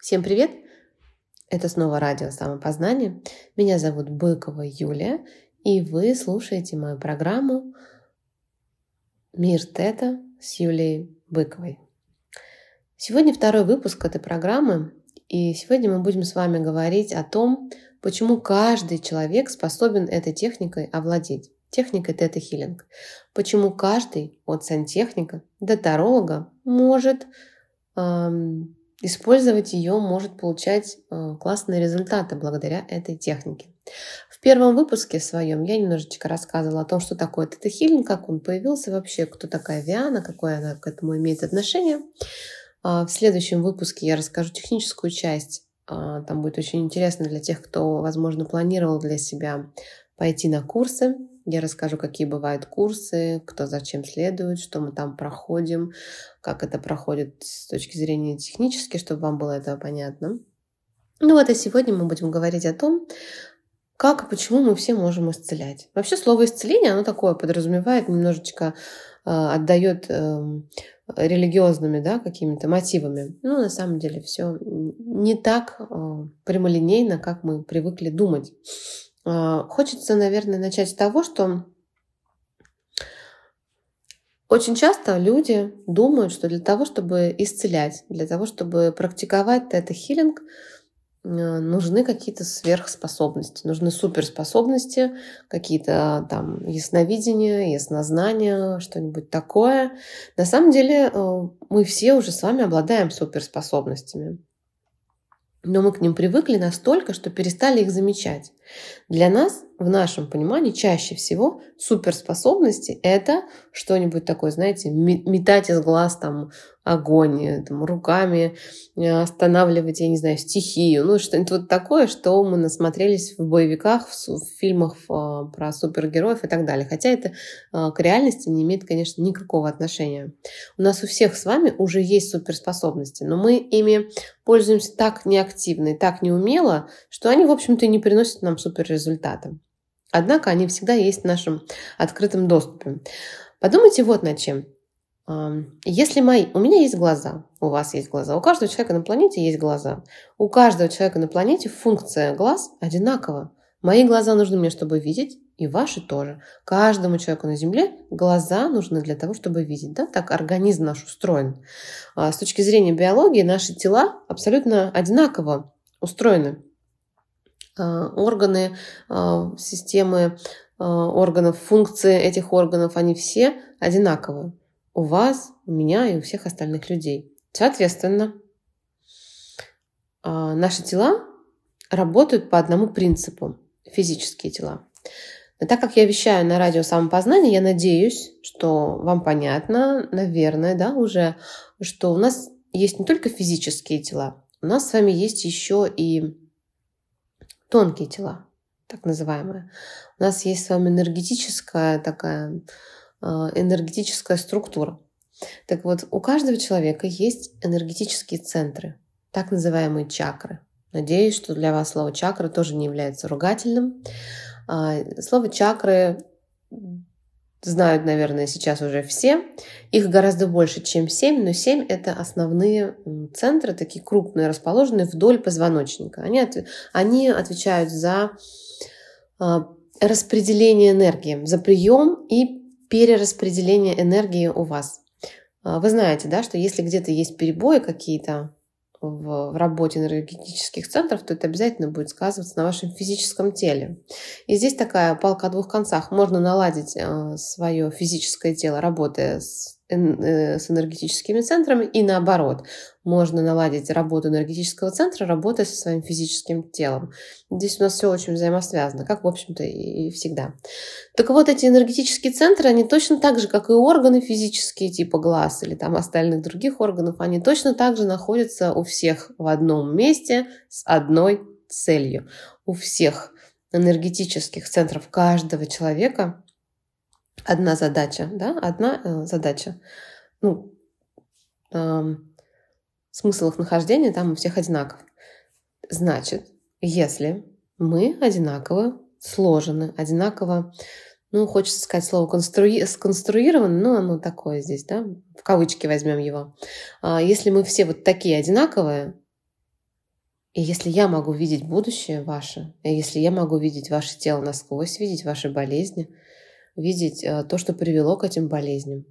Всем привет! Это снова радио «Самопознание». Меня зовут Быкова Юлия, и вы слушаете мою программу «Мир Тета» с Юлией Быковой. Сегодня второй выпуск этой программы, и сегодня мы будем с вами говорить о том, почему каждый человек способен этой техникой овладеть. Техникой тета-хиллинг. Почему каждый от сантехника до таролога может эм, использовать ее, может получать э, классные результаты благодаря этой технике. В первом выпуске своем я немножечко рассказывала о том, что такое тета-хилинг, как он появился вообще, кто такая Виана, какое она к этому имеет отношение. А в следующем выпуске я расскажу техническую часть. А, там будет очень интересно для тех, кто, возможно, планировал для себя пойти на курсы я расскажу, какие бывают курсы, кто зачем следует, что мы там проходим, как это проходит с точки зрения технической, чтобы вам было это понятно. Ну вот, а сегодня мы будем говорить о том, как и почему мы все можем исцелять. Вообще слово исцеление, оно такое подразумевает, немножечко э, отдает э, религиозными да, какими-то мотивами. Но на самом деле все не так э, прямолинейно, как мы привыкли думать. А, хочется, наверное, начать с того, что очень часто люди думают, что для того, чтобы исцелять, для того, чтобы практиковать это хилинг, нужны какие-то сверхспособности, нужны суперспособности, какие-то там ясновидения, яснознания, что-нибудь такое. На самом деле э, мы все уже с вами обладаем суперспособностями но мы к ним привыкли настолько, что перестали их замечать. Для нас, в нашем понимании, чаще всего суперспособности – это что-нибудь такое, знаете, метать из глаз там огонь, э, там, руками э, останавливать, я не знаю, стихию, ну что-нибудь вот такое, что мы насмотрелись в боевиках, в, фильмах э, про супергероев и так далее. Хотя это к реальности не имеет, конечно, никакого отношения. У нас у всех с вами уже есть суперспособности, но мы ими пользуемся так неактивно и так неумело, что они, в общем-то, не приносят нам суперрезультата. Однако они всегда есть в нашем открытом доступе. Подумайте вот над чем. Если мои... У меня есть глаза, у вас есть глаза, у каждого человека на планете есть глаза. У каждого человека на планете функция глаз одинакова. Мои глаза нужны мне, чтобы видеть, и ваши тоже. Каждому человеку на Земле глаза нужны для того, чтобы видеть. Да? Так организм наш устроен. А с точки зрения биологии наши тела абсолютно одинаково устроены. А, органы, а, системы органов, функции этих органов, они все одинаковые у вас, у меня и у всех остальных людей. Соответственно, а, наши тела работают по одному принципу – физические тела. Но так как я вещаю на радио самопознания, я надеюсь, что вам понятно, наверное, да, уже, что у нас есть не только физические тела, у нас с вами есть еще и тонкие тела, так называемые. У нас есть с вами энергетическая такая энергетическая структура. Так вот, у каждого человека есть энергетические центры, так называемые чакры. Надеюсь, что для вас слово чакра тоже не является ругательным. А, слово чакры знают, наверное, сейчас уже все. Их гораздо больше, чем семь, но семь – это основные центры, такие крупные, расположенные вдоль позвоночника. Они, от, они отвечают за а, распределение энергии, за прием и перераспределение энергии у вас. А, вы знаете, да, что если где-то есть перебои какие-то в, в работе энергетических центров, то это обязательно будет сказываться на вашем физическом теле. И здесь такая палка о двух концах. Можно наладить э, свое физическое тело, работая с с энергетическими центрами и наоборот. Можно наладить работу энергетического центра, работая со своим физическим телом. Здесь у нас все очень взаимосвязано, как, в общем-то, и всегда. Так вот, эти энергетические центры, они точно так же, как и органы физические, типа глаз или там остальных других органов, они точно так же находятся у всех в одном месте с одной целью. У всех энергетических центров каждого человека одна задача, да, одна э, задача. Ну, э, смысл их нахождения там у всех одинаков. Значит, если мы одинаково сложены, одинаково, ну, хочется сказать слово конструи... сконструировано, но оно такое здесь, да, в кавычки возьмем его. А если мы все вот такие одинаковые, И если я могу видеть будущее ваше, и если я могу видеть ваше тело насквозь, видеть ваши болезни, видеть э, то, что привело к этим болезням,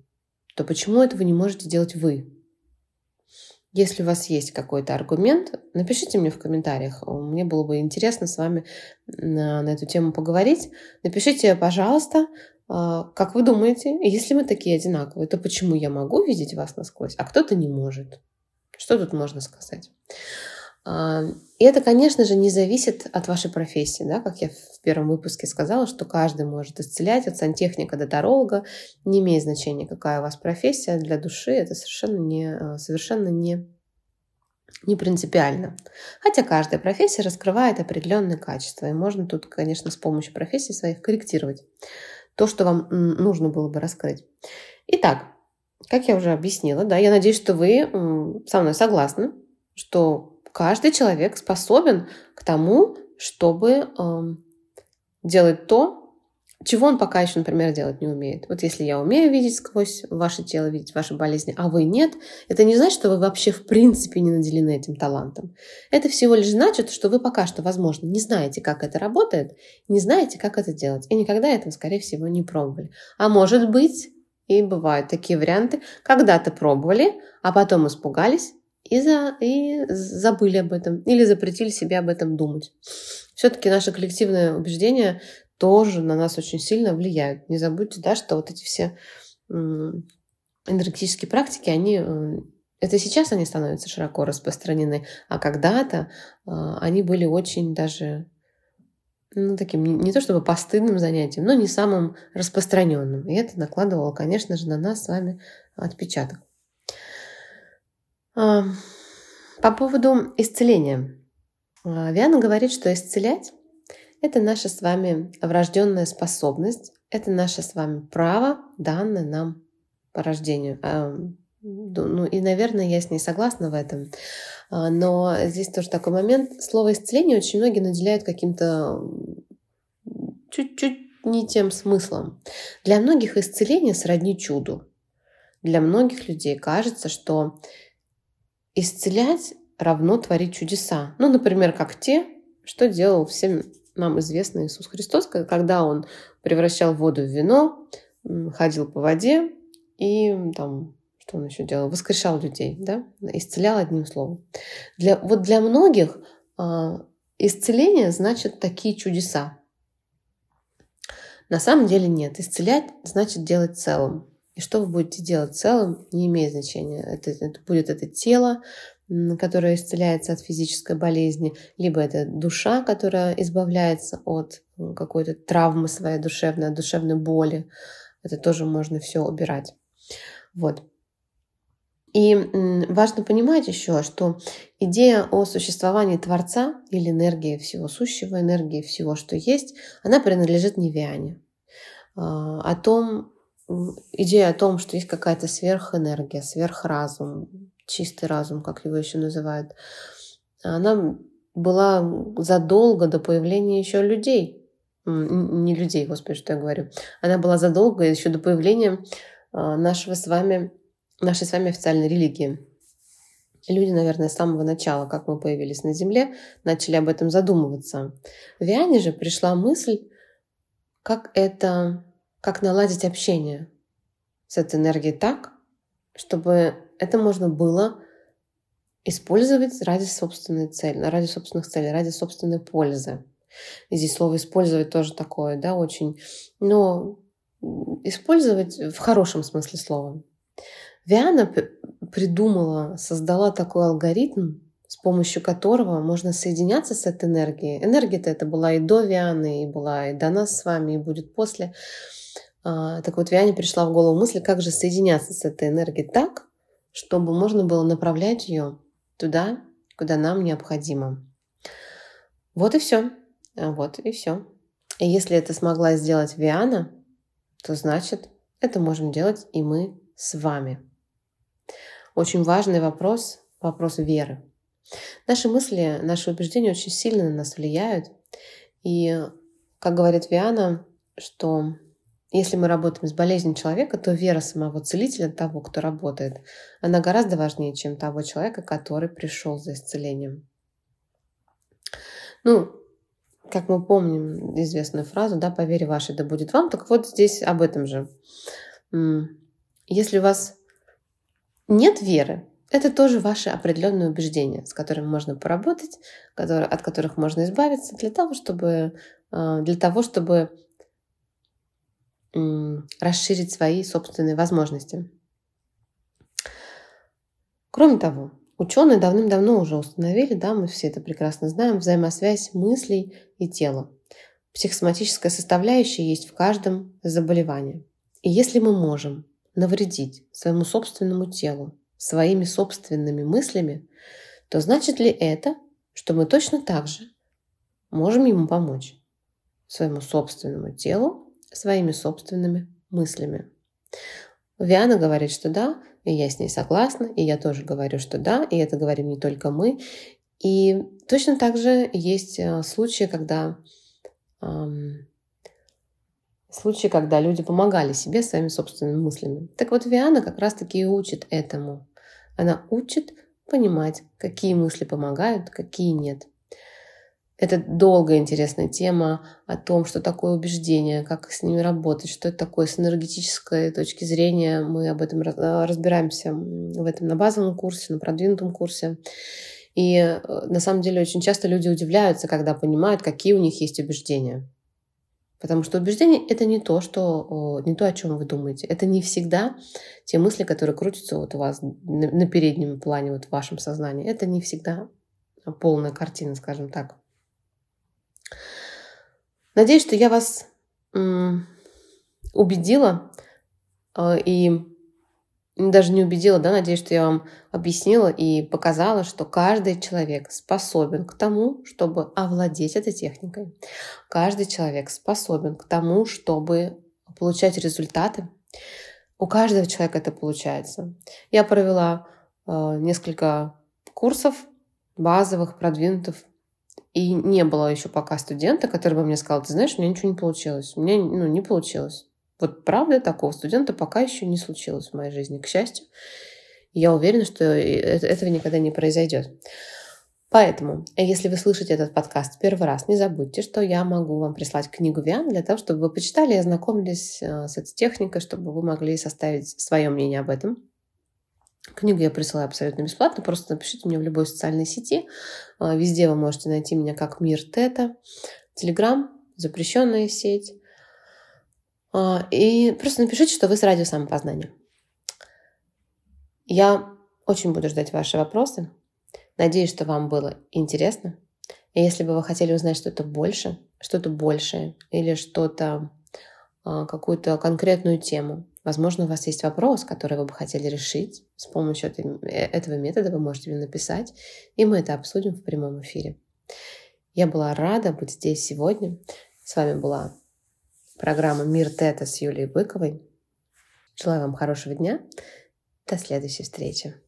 то почему этого не можете делать вы? Если у вас есть какой-то аргумент, напишите мне в комментариях. Мне было бы интересно с вами на, на эту тему поговорить. Напишите, пожалуйста, а, как вы думаете, если мы такие одинаковые, то почему я могу видеть вас насквозь, а кто-то не может? Что тут можно сказать? А, и это, конечно же, не зависит от вашей профессии. Да? Как я в первом выпуске сказала, что каждый может исцелять от сантехника до таролога. Не имеет значения, какая у вас профессия для души. Это совершенно не, а, совершенно не, не принципиально. Хотя каждая профессия раскрывает определенные качества. И можно тут, конечно, с помощью профессии своих корректировать то, что вам нужно было бы раскрыть. Итак, как я уже объяснила, да, я надеюсь, что вы со мной согласны, что каждый человек способен к тому, чтобы э, делать то, чего он пока еще, например, делать не умеет. Вот если я умею видеть сквозь ваше тело, видеть ваши болезни, а вы нет, это не значит, что вы вообще в принципе не наделены этим талантом. Это всего лишь значит, что вы пока что, возможно, не знаете, как это работает, не знаете, как это делать, и никогда этого, скорее всего, не пробовали. А может быть, и бывают такие варианты, когда-то пробовали, а потом испугались и, за, и забыли об этом или запретили себе об этом думать. Все-таки наше коллективное убеждение тоже на нас очень сильно влияют. Не забудьте, да, что вот эти все энергетические практики, они э, это сейчас они становятся широко распространены, а когда-то а, они были очень даже ну, таким не то чтобы постыдным занятием, но не самым распространенным. И это накладывало, конечно же, на нас с вами отпечаток. А, по поводу исцеления. А, Виана говорит, что исцелять – это наша с вами врожденная способность, это наше с вами право, данное нам по рождению. А, ну и, наверное, я с ней согласна в этом. Но здесь тоже такой момент. Слово «исцеление» очень многие наделяют каким-то чуть-чуть не тем смыслом. Для многих исцеление сродни чуду. Для многих людей кажется, что Исцелять равно творить чудеса. Ну, например, как те, что делал всем нам известный Иисус Христос, когда Он превращал воду в вино, ходил по воде и там, что он еще делал? Воскрешал людей, да? Исцелял одним словом. Для, вот для многих э, исцеление значит такие чудеса. На самом деле нет. Исцелять значит делать целым. И что вы будете делать целым, не имеет значения. Это, это будет это тело, которое исцеляется от физической болезни, либо это душа, которая избавляется от какой-то травмы своей душевной, от душевной боли. Это тоже можно все убирать. Вот. И важно понимать еще, что идея о существовании Творца или энергии всего сущего, энергии всего, что есть, она принадлежит Невиане. А, о том, идея о том, что есть какая-то сверхэнергия, сверхразум, чистый разум, как его еще называют, она была задолго до появления еще людей. Не людей, господи, что я говорю. Она была задолго еще до появления а, нашего с вами, нашей с вами официальной религии. Люди, наверное, с самого начала, как мы появились на Земле, начали об этом задумываться. В Виане же пришла мысль, как это как наладить общение с этой энергией так, чтобы это можно было использовать ради собственной цели, ради собственных целей, ради собственной пользы. И здесь слово «использовать» тоже такое, да, очень, но использовать в хорошем смысле слова. Виана придумала, создала такой алгоритм, с помощью которого можно соединяться с этой энергией. Энергия-то это была и до Вианы, и была и до нас с вами, и будет после. А, так вот, Виане пришла в голову мысль, как же соединяться с этой энергией так, чтобы можно было направлять ее туда, куда нам необходимо. Вот и все. А, вот и все. И если это смогла сделать Виана, то значит, это можем делать и мы с вами. Очень важный вопрос, вопрос веры. Наши мысли, наши убеждения очень сильно на нас влияют. И, как говорит Виана, что если мы работаем с болезнью человека, то вера самого целителя, того, кто работает, она гораздо важнее, чем того человека, который пришел за исцелением. Ну, как мы помним известную фразу, да, «По вере вашей да будет вам», так вот здесь об этом же. Если у вас нет веры, это тоже ваши определенные убеждения, с которыми можно поработать, от которых можно избавиться для того, чтобы, а, для того, чтобы расширить свои собственные возможности. Кроме того, ученые давным-давно уже установили, да, мы все это прекрасно знаем, взаимосвязь мыслей и тела. Психосоматическая составляющая есть в каждом заболевании. И если мы можем навредить своему собственному телу своими собственными мыслями, то значит ли это, что мы точно так же можем ему помочь своему собственному телу своими собственными мыслями? Виана говорит, что да, и я с ней согласна, и я тоже говорю, что да, и это говорим не только мы. И точно так же есть э, случаи, когда эм, случаи, когда люди помогали себе своими собственными мыслями. Так вот, Виана как раз-таки и учит этому. Она учит понимать, какие мысли помогают, какие нет. Это долгая интересная тема о том, что такое убеждение, как с ними работать, что это такое с энергетической точки зрения. Мы об этом разбираемся в этом на базовом курсе, на продвинутом курсе. И э, на самом деле очень часто люди удивляются, когда понимают, какие у них есть убеждения. Потому что убеждение — это не то, что, не то, о чем вы думаете. Это не всегда те мысли, которые крутятся вот у вас на переднем плане, вот в вашем сознании. Это не всегда полная картина, скажем так. Надеюсь, что я вас убедила э, и даже не убедила, да, надеюсь, что я вам объяснила и показала, что каждый человек способен к тому, чтобы овладеть этой техникой. Каждый человек способен к тому, чтобы получать результаты. У каждого человека это получается. Я провела э, несколько курсов базовых, продвинутых, и не было еще пока студента, который бы мне сказал, ты знаешь, у меня ничего не получилось. У меня ну, не получилось. Вот правда такого студента пока еще не случилось в моей жизни, к счастью. Я уверена, что этого никогда не произойдет. Поэтому, если вы слышите этот подкаст первый раз, не забудьте, что я могу вам прислать книгу Виан для того, чтобы вы почитали и ознакомились э, с этой техникой, чтобы вы могли составить свое мнение об этом. Книгу я присылаю абсолютно бесплатно, просто напишите мне в любой социальной сети. Э, везде вы можете найти меня как Мир Тета. Телеграм, запрещенная сеть. А, и просто напишите, что вы с радио самопознания. Я очень буду ждать ваши вопросы. Надеюсь, что вам было интересно. И если бы вы хотели узнать что-то больше, что-то большее или что-то, а, какую-то конкретную тему, возможно, у вас есть вопрос, который вы бы хотели решить с помощью э, этого метода, вы можете мне написать, и мы это обсудим в прямом эфире. Я была рада быть здесь сегодня. С вами была программа «Мир Тета» с Юлией Быковой. Желаю вам хорошего дня. До следующей встречи.